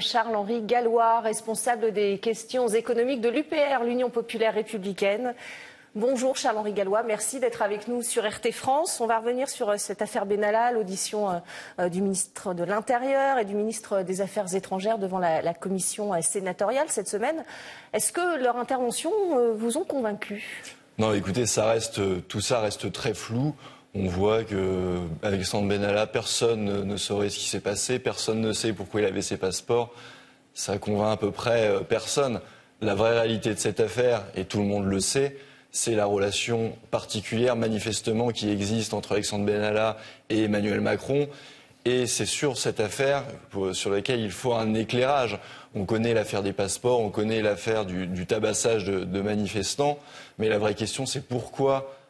Charles-Henri Gallois, responsable des questions économiques de l'UPR, l'Union populaire républicaine. Bonjour Charles-Henri Gallois, merci d'être avec nous sur RT France. On va revenir sur euh, cette affaire Benalla, l'audition euh, euh, du ministre de l'Intérieur et du ministre des Affaires étrangères devant la, commission sénatoriale cette semaine. Est-ce que leurs interventions vous ont convaincu? Non, écoutez, ça reste, tout ça reste très flou. On voit que Alexandre Benalla, personne ne saurait ce qui s'est passé, personne ne sait pourquoi il avait ses passeports. Ça convainc à peu près personne. La vraie réalité de cette affaire, et tout le monde le sait, c'est la relation particulière, manifestement, qui existe entre Alexandre Benalla et Emmanuel Macron. Et c'est sur cette affaire sur laquelle il faut un éclairage. On connaît l'affaire des passeports, on connaît l'affaire du, tabassage de, manifestants, mais la vraie question, c'est pourquoi euh,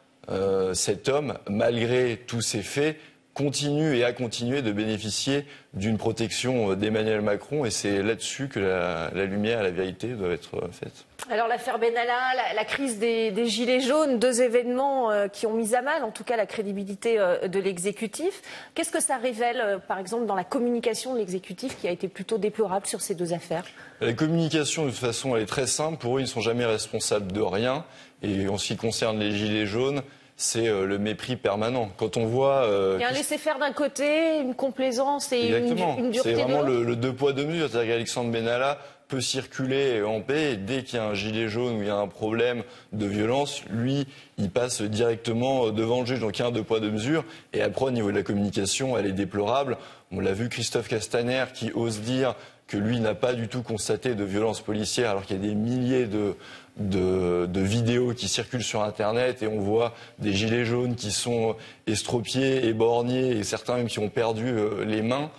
cet homme, malgré tous ces faits, continue et a continué de bénéficier d'une protection euh, d'Emmanuel Macron et c'est là-dessus que la, lumière et la vérité doivent être euh, faites. Alors l'affaire Benalla, la, crise des, Gilets jaunes, deux événements euh, qui ont mis à mal en tout cas la crédibilité de l'exécutif. Qu'est-ce que ça révèle par exemple dans la communication de l'exécutif qui a été plutôt déplorable sur ces deux affaires? La communication de toute façon elle est très simple. Pour eux ils ne sont jamais responsables de rien et en ce qui concerne les Gilets jaunes, c'est euh, le mépris permanent. Quand on voit. Euh, Il y a un laisser-faire d'un côté, une complaisance et une, une, dureté C'est vraiment le, deux poids deux mesures. C'est-à-dire qu'Alexandre Benalla peut circuler en paix et dès qu'il y a un gilet jaune ou il y a un problème de violence, lui, il passe directement devant le juge. Donc il y a un deux poids deux mesures. Et après, au niveau de la communication, elle est déplorable. On l'a vu, Christophe Castaner qui ose dire que lui n'a pas du tout constaté de violence policière alors qu'il y a des milliers de, de, vidéos qui circulent sur Internet et on voit des gilets jaunes qui sont estropiés, éborgnés et certains même qui ont perdu euh, les mains.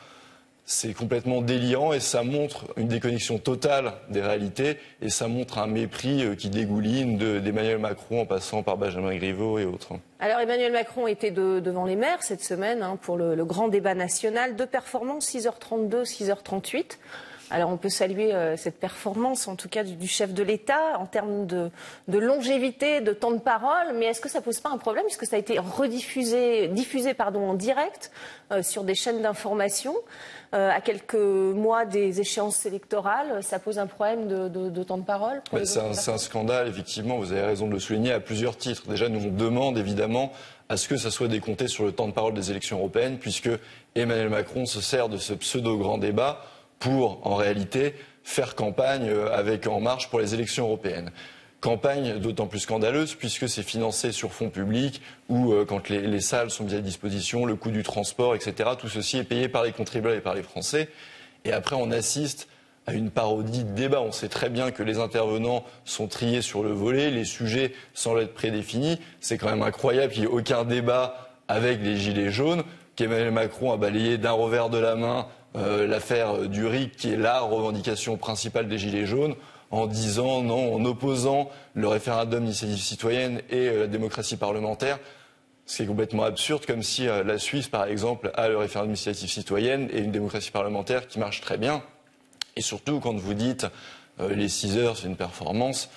C'est complètement délirant et ça montre une déconnexion totale des réalités et ça montre un mépris euh, qui dégouline d'Emmanuel Macron en passant par Benjamin Griveaux et autres. Alors Emmanuel Macron était devant les maires cette semaine hein, pour le, grand débat national. Deux performances, 6h32, 6h38. Alors on peut saluer euh, cette performance, en tout cas du, chef de l'État, en termes de, longévité, de temps de parole. Mais est-ce que ça pose pas un problème, puisque ça a été rediffusé, diffusé pardon, en direct euh, sur des chaînes d'information euh, à quelques mois des échéances électorales Ça pose un problème de, temps de parole C'est un, scandale, effectivement. Vous avez raison de le souligner à plusieurs titres. Déjà, nous on demande évidemment à ce que ça soit décompté sur le temps de parole des élections européennes, puisque Emmanuel Macron se sert de ce pseudo grand débat pour, en réalité, faire campagne euh, avec En Marche pour les élections européennes. Campagne d'autant plus scandaleuse puisque c'est financé sur fonds publics ou euh, quand les, salles sont mises à disposition, le coût du transport, etc. Tout ceci est payé par les contribuables et par les Français. Et après, on assiste à une parodie de débat. On sait très bien que les intervenants sont triés sur le volet, les sujets semblent être prédéfinis. C'est quand même incroyable qu'il n'y ait aucun débat avec les Gilets jaunes, qu'Emmanuel Macron a balayé d'un revers de la main euh, l'affaire du RIC, qui est la revendication principale des Gilets jaunes, en disant non, en opposant le référendum d'initiative citoyenne et euh, la démocratie parlementaire. C'est complètement absurde, comme si euh, la Suisse, par exemple, a le référendum d'initiative citoyenne et une démocratie parlementaire qui marche très bien. Et surtout, quand vous dites les 6 heures, c'est une performance,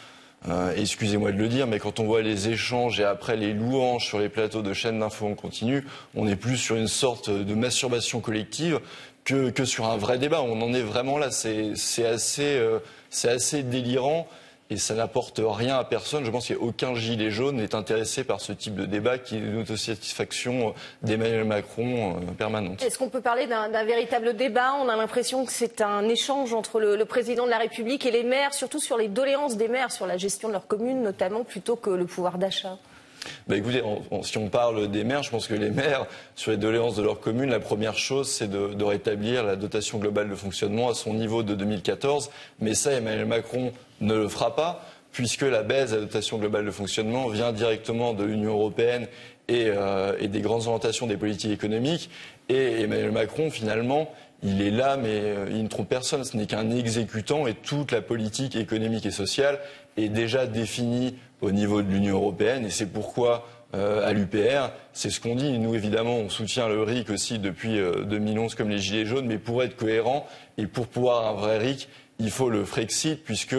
excusez-moi de le dire, mais quand on voit les échanges et après les louanges sur les plateaux de chaînes d'infos en continu, on est plus sur une sorte de masturbation collective que, sur un vrai débat. On en est vraiment là. C'est assez, euh, assez délirant et ça n'apporte rien à personne. Je pense qu'aucun gilet jaune n'est intéressé par ce type de débat qui est une autosatisfaction d'Emmanuel Macron euh, permanente. Est-ce qu'on peut parler d'un véritable débat? On a l'impression que c'est un échange entre le, président de la République et les maires, surtout sur les doléances des maires sur la gestion de leur commune, notamment plutôt que le pouvoir d'achat. Bah écoutez, si on parle des maires, je pense que les maires, sur les doléances de leur commune, la première chose, c'est de, rétablir la dotation globale de fonctionnement à son niveau de 2014. Mais ça, Emmanuel Macron ne le fera pas, puisque la baisse de la dotation globale de fonctionnement vient directement de l'Union européenne et, euh, et, des grandes orientations des politiques économiques. Et Emmanuel Macron, finalement, il est là, mais euh, il ne trompe personne. Ce n'est qu'un exécutant et toute la politique économique et sociale est déjà définie au niveau de l'Union européenne et c'est pourquoi euh, à l'UPR, c'est ce qu'on dit. Nous, évidemment, on soutient le RIC aussi depuis 2011 euh, comme les Gilets jaunes, mais pour être cohérent et pour pouvoir un vrai RIC, il faut le Frexit, puisque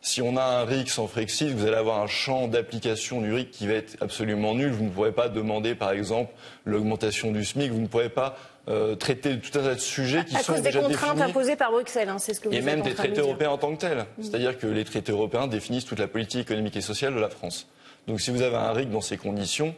si on a un RIC sans Frexit, vous allez avoir un champ d'application du RIC qui va être absolument nul. Vous ne pourrez pas demander, par exemple, l'augmentation du SMIC, vous ne pourrez pas euh, traiter tout un tas de sujets qui à sont cause des contraintes définis. imposées par Bruxelles, hein, c'est ce que vous Et même des traités européens en tant que tels. Mm. C'est-à-dire que les traités européens définissent toute la politique économique et sociale de la France. Donc si vous avez un RIC dans ces conditions,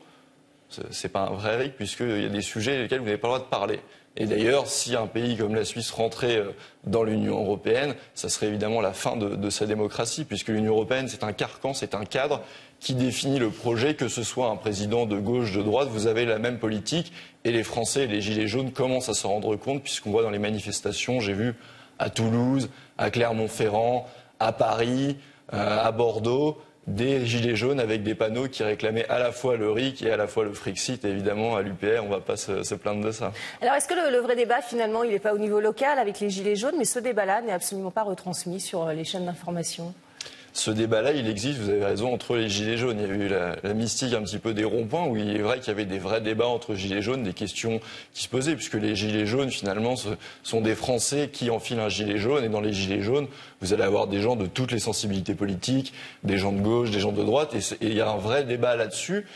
c'est- pas un vrai RIC puisqu'il y a des sujets lesquels vous n'avez pas le droit de parler. Et d'ailleurs, si un pays comme la Suisse rentrait euh, dans l'Union européenne, ça serait évidemment la fin de, de sa démocratie, puisque l'Union européenne, c'est un carcan, c'est un cadre qui définit le projet, que ce soit un président de gauche, de droite, vous avez la même politique. Et les Français et les Gilets jaunes commencent à s'en rendre compte, puisqu'on voit dans les manifestations, j'ai vu à Toulouse, à Clermont-Ferrand, à Paris, euh, à Bordeaux, des gilets jaunes avec des panneaux qui réclamaient à la fois le RIC et à la fois le Frexit. Évidemment, à l'UPR, on ne va pas se, se plaindre de ça. Alors, est-ce que le, le vrai débat, finalement, il n'est pas au niveau local avec les Gilets jaunes, mais ce débat-là n'est absolument pas retransmis sur euh, les chaînes d'information? Ce débat-là, il existe, vous avez raison, entre les gilets jaunes. Il y a eu la, mystique un petit peu des ronds-points, où il est vrai qu'il y avait des vrais débats entre gilets jaunes, des questions qui se posaient, puisque les gilets jaunes, finalement, ce sont des Français qui enfilent un gilet jaune. Et dans les gilets jaunes, vous allez avoir des gens de toutes les sensibilités politiques, des gens de gauche, des gens de droite. Et et il y a un vrai débat là-dessus.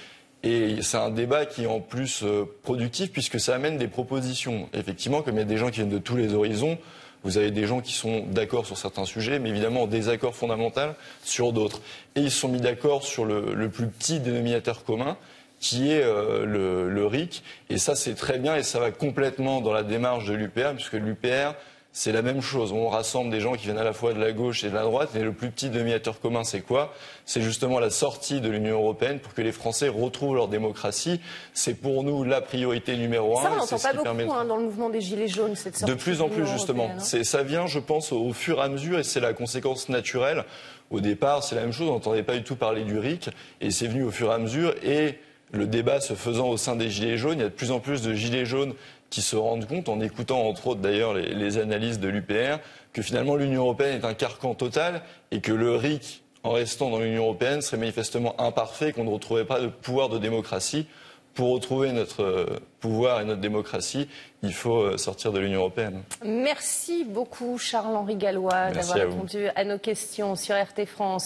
Et c'est un débat qui est en plus euh, productif puisque ça amène des propositions. Effectivement, comme il y a des gens qui viennent de tous les horizons, vous avez des gens qui sont d'accord sur certains sujets, mais évidemment en désaccord fondamental sur d'autres. Et ils se sont mis d'accord sur le, plus petit dénominateur commun, qui est euh, le RIC. Et ça, c'est très bien et ça va complètement dans la démarche de l'UPR, puisque l'UPR, c'est la même chose. On rassemble des gens qui viennent à la fois de la gauche et de la droite. Et le plus petit dénominateur commun, c'est quoi? C'est justement la sortie de l'Union européenne pour que les Français retrouvent leur démocratie. C'est pour nous la priorité numéro Ça, un. on et n'entend pas beaucoup permettra- hein, dans le mouvement des Gilets jaunes, cette sortie de plus en plus, justement. hein. Ça vient, je pense, au fur et à mesure, et c'est la conséquence naturelle. Au départ, c'est la même chose, on n'entendait pas du tout parler du RIC, et c'est venu au fur et à mesure, et le débat se faisant au sein des Gilets jaunes, il y a de plus en plus de Gilets jaunes qui se rendent compte, en écoutant entre autres d'ailleurs les, les analyses de l'UPR, que finalement l'Union européenne est un carcan total, et que le RIC, en restant dans l'Union européenne, serait manifestement imparfait, qu'on ne retrouverait pas de pouvoir de démocratie. Pour retrouver notre euh, pouvoir et notre démocratie, il faut euh, sortir de l'Union européenne. Merci beaucoup, Charles-Henri Gallois, d'avoir répondu à nos questions sur RT France.